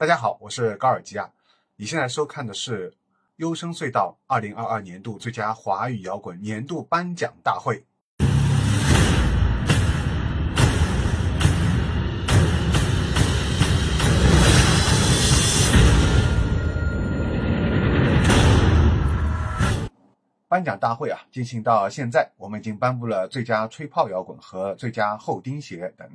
大家好，我是高尔基亚。你现在收看的是优声隧道二零二二年度最佳华语摇滚年度颁奖大会。颁奖大会啊，进行到现在，我们已经颁布了最佳吹泡摇滚和最佳后钉鞋等。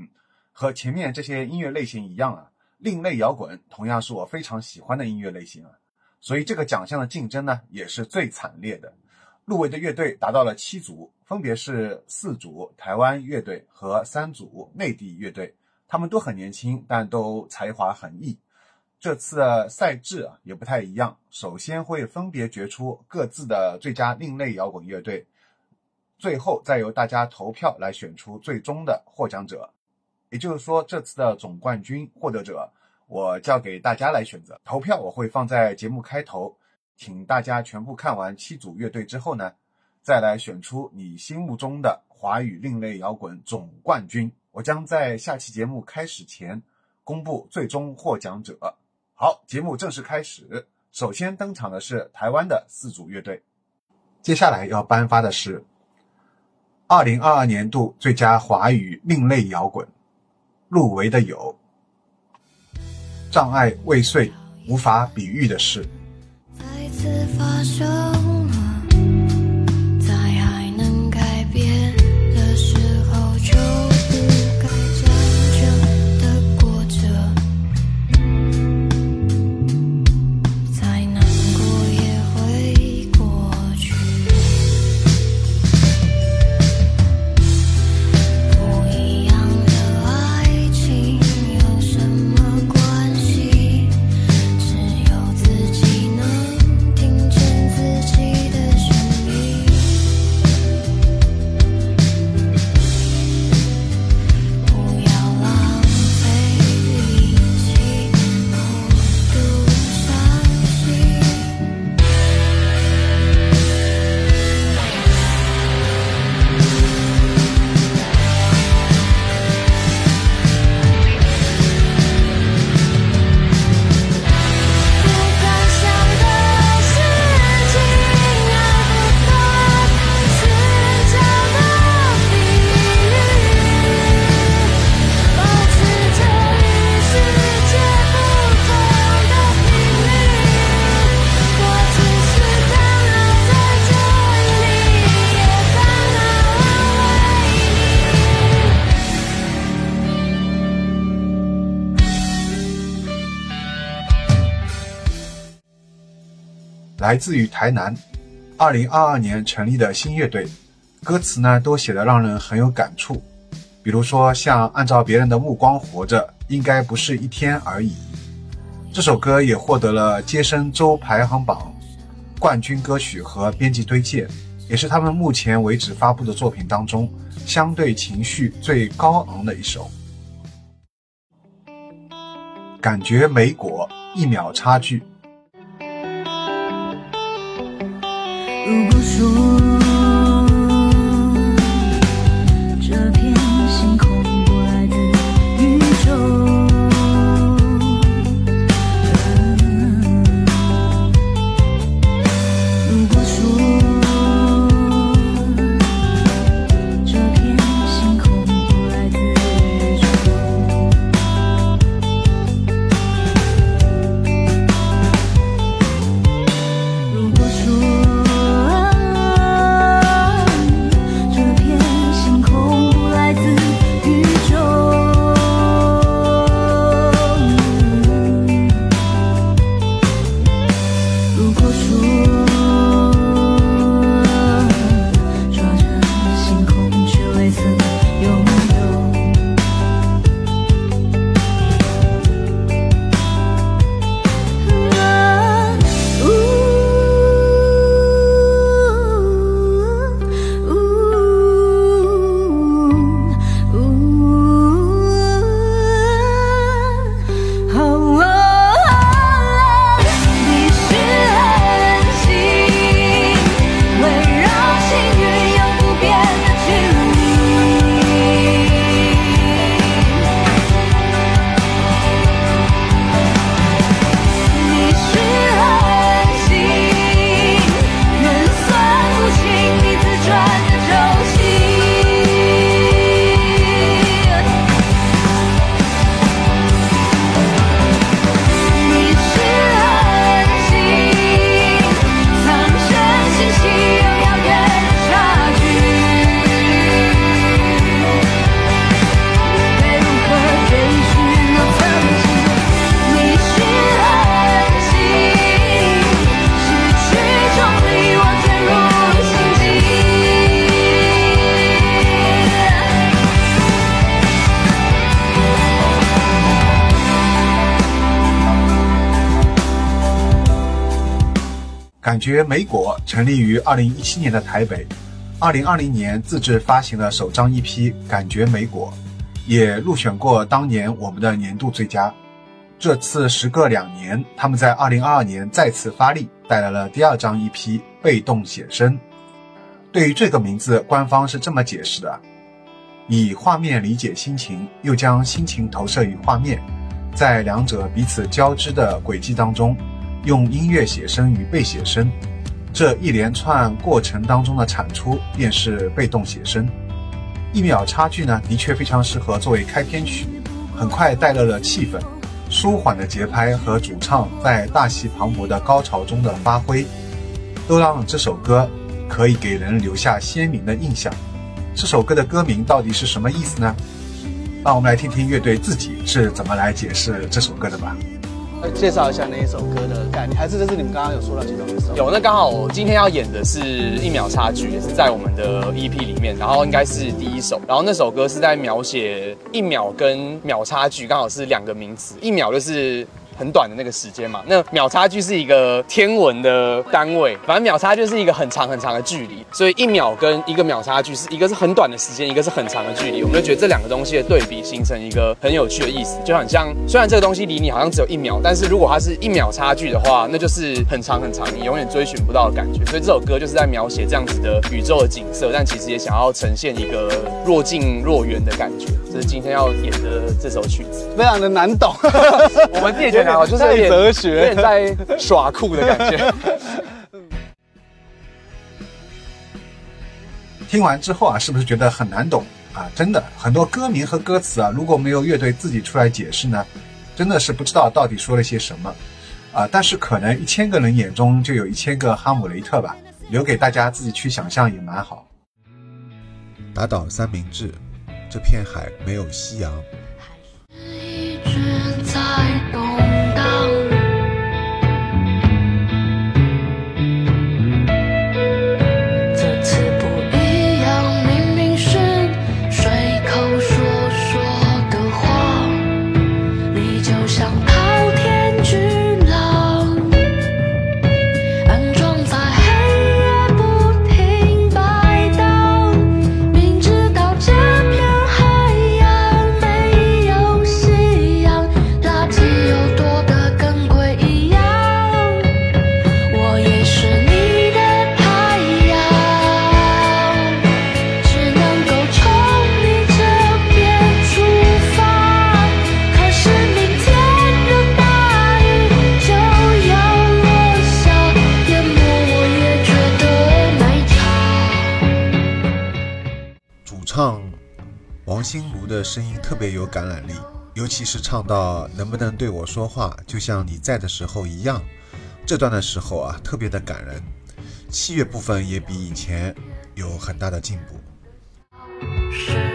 和前面这些音乐类型一样啊，另类摇滚同样是我非常喜欢的音乐类型啊。所以这个奖项的竞争呢，也是最惨烈的。入围的乐队达到了七组，分别是四组台湾乐队和三组内地乐队，他们都很年轻，但都才华横溢。这次的赛制啊也不太一样，首先会分别决出各自的最佳另类摇滚乐队，最后再由大家投票来选出最终的获奖者。也就是说，这次的总冠军获得者，我交给大家来选择。投票我会放在节目开头，请大家全部看完七组乐队之后呢，再来选出你心目中的华语另类摇滚总冠军。我将在下期节目开始前公布最终获奖者。好，节目正式开始。首先登场的是台湾的四组乐队，接下来要颁发的是二零二二年度最佳华语另类摇滚。入围的有《障碍未遂》，无法比喻的事。再次发生。来自于台南，二零二二年成立的新乐队，歌词呢都写得让人很有感触。比如说像“按照别人的目光活着，应该不是一天而已”，这首歌也获得了接生周排行榜冠军歌曲和编辑推荐，也是他们目前为止发布的作品当中相对情绪最高昂的一首。感觉没果，一秒差距。如果说。感觉美果成立于二零一七年的台北，二零二零年自制发行了首张 EP《感觉美果》，也入选过当年我们的年度最佳。这次时隔两年，他们在二零二二年再次发力，带来了第二张 EP《被动写生》。对于这个名字，官方是这么解释的：以画面理解心情，又将心情投射于画面，在两者彼此交织的轨迹当中，用音乐写生与被写生这一连串过程当中的产出，便是被动写生。一秒差距呢，的确非常适合作为开篇曲，很快带来了气氛。舒缓的节拍和主唱在大气磅礴的高潮中的发挥，都让这首歌可以给人留下鲜明的印象。这首歌的歌名到底是什么意思呢？让我们来听听乐队自己是怎么来解释这首歌的吧。介绍一下那一首歌的概念，还是就是你们刚刚有说到其中一首？有，那刚好我今天要演的是一秒差距，也是在我们的 EP 里面，然后应该是第一首。然后那首歌是在描写一秒跟秒差距，刚好是两个名词，一秒就是。很短的那个时间嘛，那秒差距是一个天文的单位，反正秒差距是一个很长很长的距离，所以一秒跟一个秒差距是一个是很短的时间，一个是很长的距离，我们就觉得这两个东西的对比形成一个很有趣的意思，就很像虽然这个东西离你好像只有一秒，但是如果它是一秒差距的话，那就是很长很长，你永远追寻不到的感觉。所以这首歌就是在描写这样子的宇宙的景色，但其实也想要呈现一个若近若远的感觉。这是今天要演的这首曲子，非常的难懂，我们自己觉得。就是有点哲学，有点在耍酷的感觉。听完之后啊，是不是觉得很难懂啊？真的，很多歌名和歌词啊，如果没有乐队自己出来解释呢，真的是不知道到底说了些什么啊。但是可能一千个人眼中就有一千个哈姆雷特吧，留给大家自己去想象也蛮好。打倒三明治，这片海没有夕阳。还是一直在特别有感染力，尤其是唱到“能不能对我说话，就像你在的时候一样”这段的时候啊，特别的感人。器乐部分也比以前有很大的进步。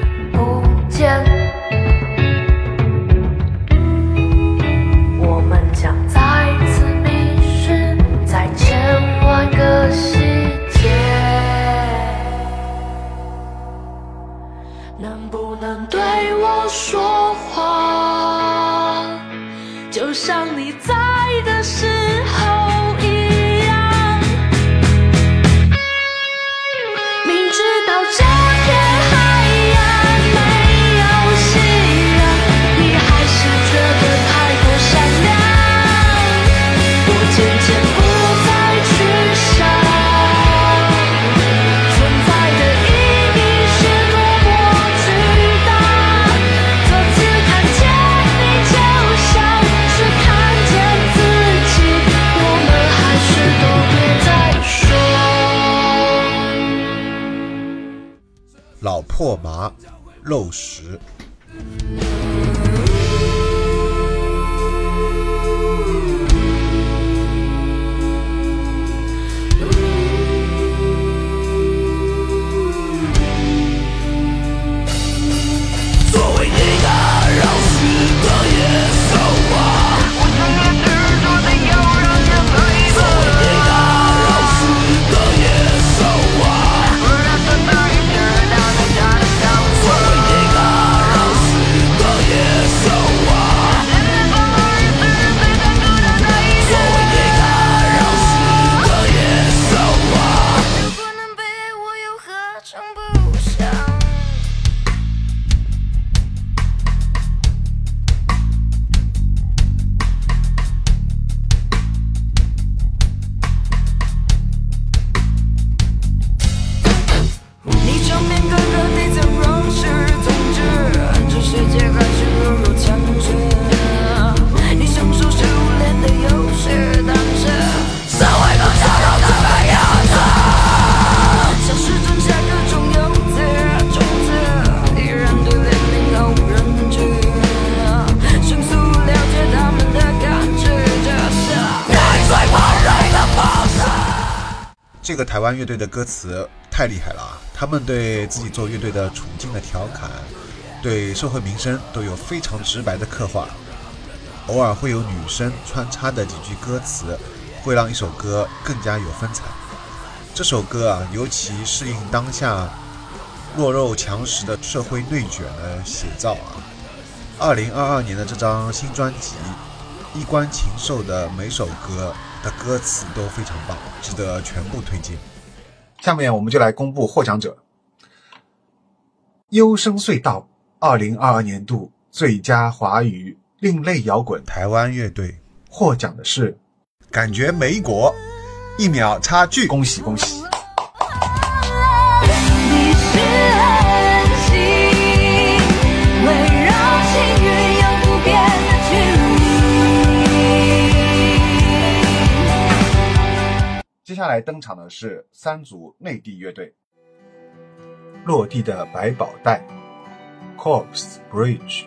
肉食。湾乐队的歌词太厉害了啊！他们对自己做乐队的处境的调侃，对社会民生都有非常直白的刻画。偶尔会有女生穿插的几句歌词，会让一首歌更加有风采。这首歌啊，尤其适应当下弱肉强食的社会内卷的写照啊。二零二二年的这张新专辑《衣冠禽兽》的每首歌的歌词都非常棒，值得全部推荐。下面我们就来公布获奖者。优声隧道二零二二年度最佳华语另类摇滚台湾乐队获奖的是，感觉美国一秒差距，恭喜恭喜！接下来登场的是三组内地乐队，落地的百宝袋 （Corpse Bridge）。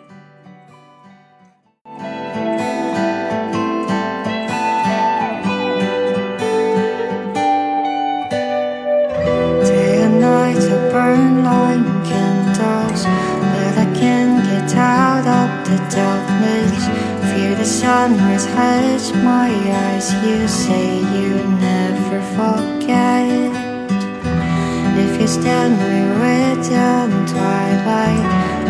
Sunrise hides my eyes. You say you never forget. If you stand me with the twilight,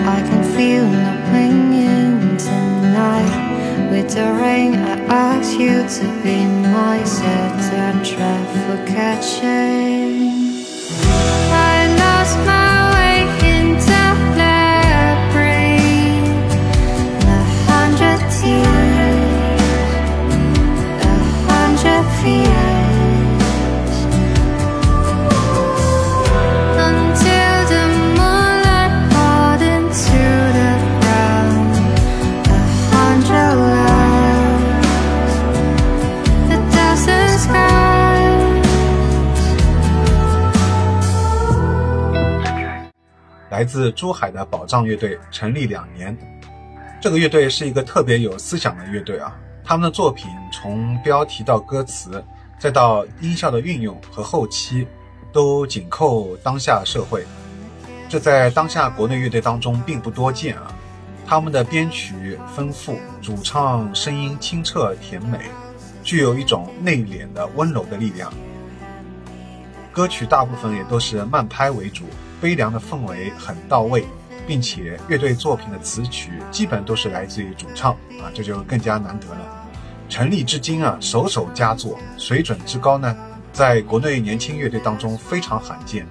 I can feel no clinging tonight. With the rain, I ask you to be my set and trap for catching. 来自珠海的宝藏乐队成立两年，这个乐队是一个特别有思想的乐队啊。他们的作品从标题到歌词，再到音效的运用和后期，都紧扣当下社会。这在当下国内乐队当中并不多见啊。他们的编曲丰富，主唱声音清澈甜美，具有一种内敛的温柔的力量。歌曲大部分也都是慢拍为主，悲凉的氛围很到位，并且乐队作品的词曲基本都是来自于主唱啊，这就更加难得了。成立至今啊，首首佳作，水准之高呢，在国内年轻乐队当中非常罕见。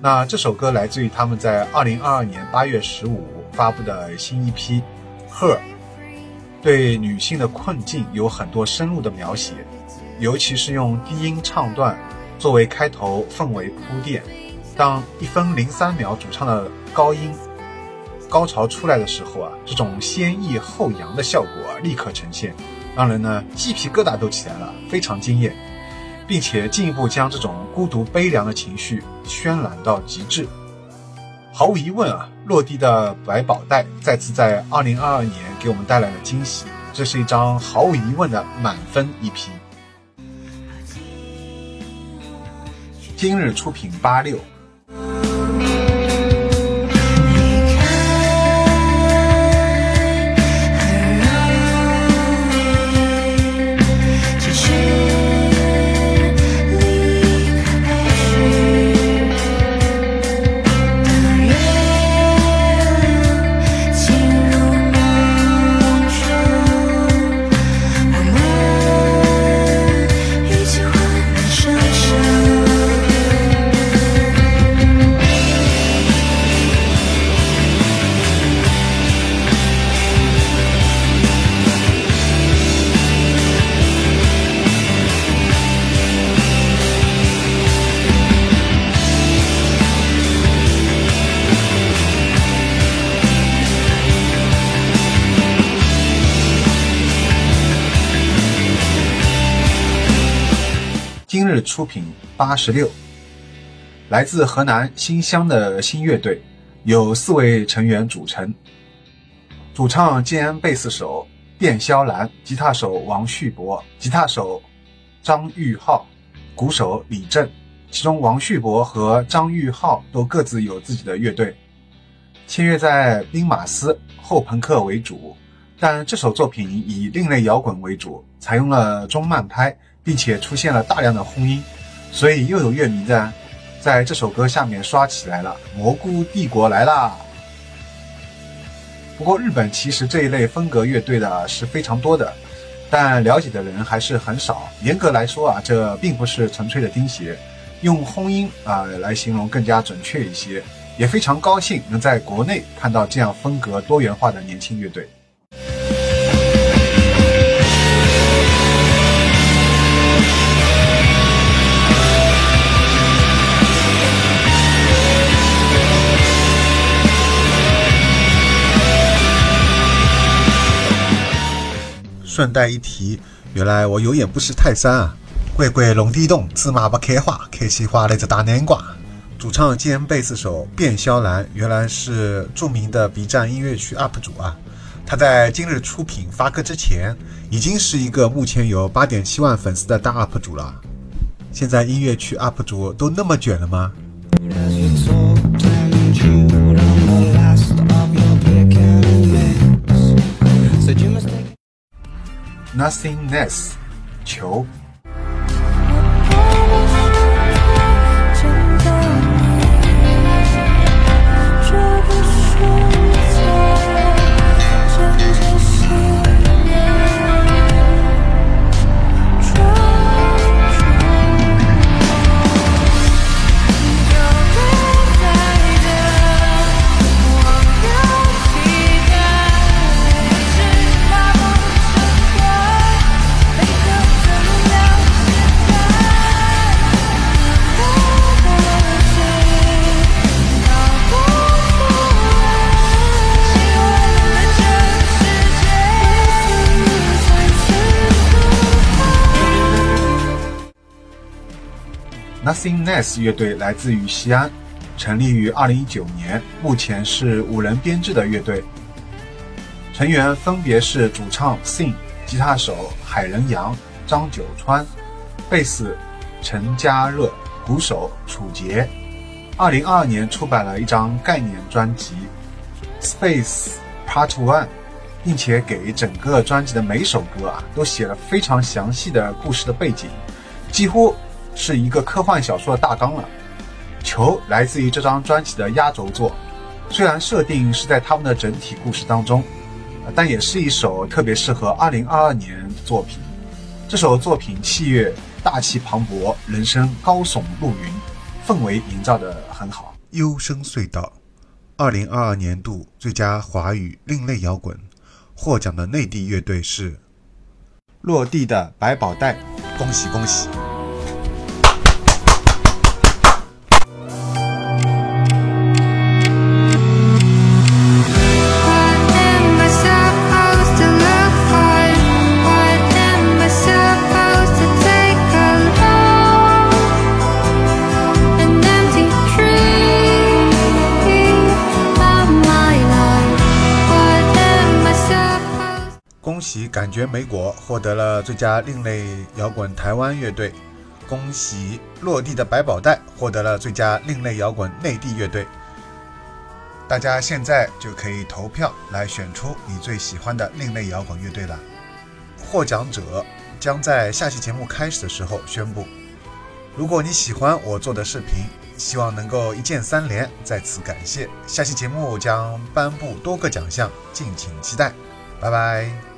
那这首歌来自于他们在二零二二年八月十五发布的新一批《Her》，对女性的困境有很多深入的描写，尤其是用低音唱段作为开头氛围铺垫。当一分零三秒主唱的高音高潮出来的时候啊，这种先抑后扬的效果啊立刻呈现，让人呢鸡皮疙瘩都起来了，非常惊艳，并且进一步将这种孤独悲凉的情绪渲染到极致。毫无疑问啊，落地的百宝袋再次在二零二二年给我们带来了惊喜，这是一张毫无疑问的满分一批。今日出品八六，出品八十六，来自河南新乡的新乐队，由四位成员组成，主唱兼贝斯手卞肖兰，吉他手王旭博，吉他手张玉浩，鼓手李正，其中王旭博和张玉浩都各自有自己的乐队，签约在兵马司，后朋克为主。但这首作品以另类摇滚为主，采用了中慢拍，并且出现了大量的轰音，所以又有乐迷在在这首歌下面刷起来了“蘑菇帝国来啦”。不过日本其实这一类风格乐队的是非常多的，但了解的人还是很少。严格来说啊，这并不是纯粹的钉鞋，用轰音啊来形容更加准确一些。也非常高兴能在国内看到这样风格多元化的年轻乐队。顺带一提，原来我有眼不识泰山啊！乖乖龙地洞，芝麻不开花，开起花来只大南瓜。主唱兼贝斯手卞肖兰，原来是著名的 B 站音乐区 UP 主啊。他在今日出品发歌之前，已经是一个目前有八点七万粉丝的大 UP 主了。现在音乐区 UP 主都那么卷了吗？Nothingness，球。Sing ness 乐队来自于西安，成立于2019年，目前是五人编制的乐队，成员分别是主唱 Sing、吉他手海人阳、张九川、贝斯陈嘉热、鼓手楚杰。2022年出版了一张概念专辑《Space Part One》，并且给整个专辑的每首歌啊都写了非常详细的故事的背景，几乎是一个科幻小说的大纲了。球来自于这张专辑的压轴作，虽然设定是在他们的整体故事当中，呃但也是一首特别适合2022年的作品。这首作品器乐大气磅礴，人声高耸入云，氛围营造得很好。幽深隧道，二零二二年度最佳华语另类摇滚获奖的内地乐队是，落地的百宝袋，恭喜恭喜！感觉美国获得了最佳另类摇滚台湾乐队，恭喜落地的百宝袋获得了最佳另类摇滚内地乐队。大家现在就可以投票来选出你最喜欢的另类摇滚乐队了。获奖者将在下期节目开始的时候宣布。如果你喜欢我做的视频，希望能够一键三连，在此感谢。下期节目将颁布多个奖项，敬请期待。拜拜。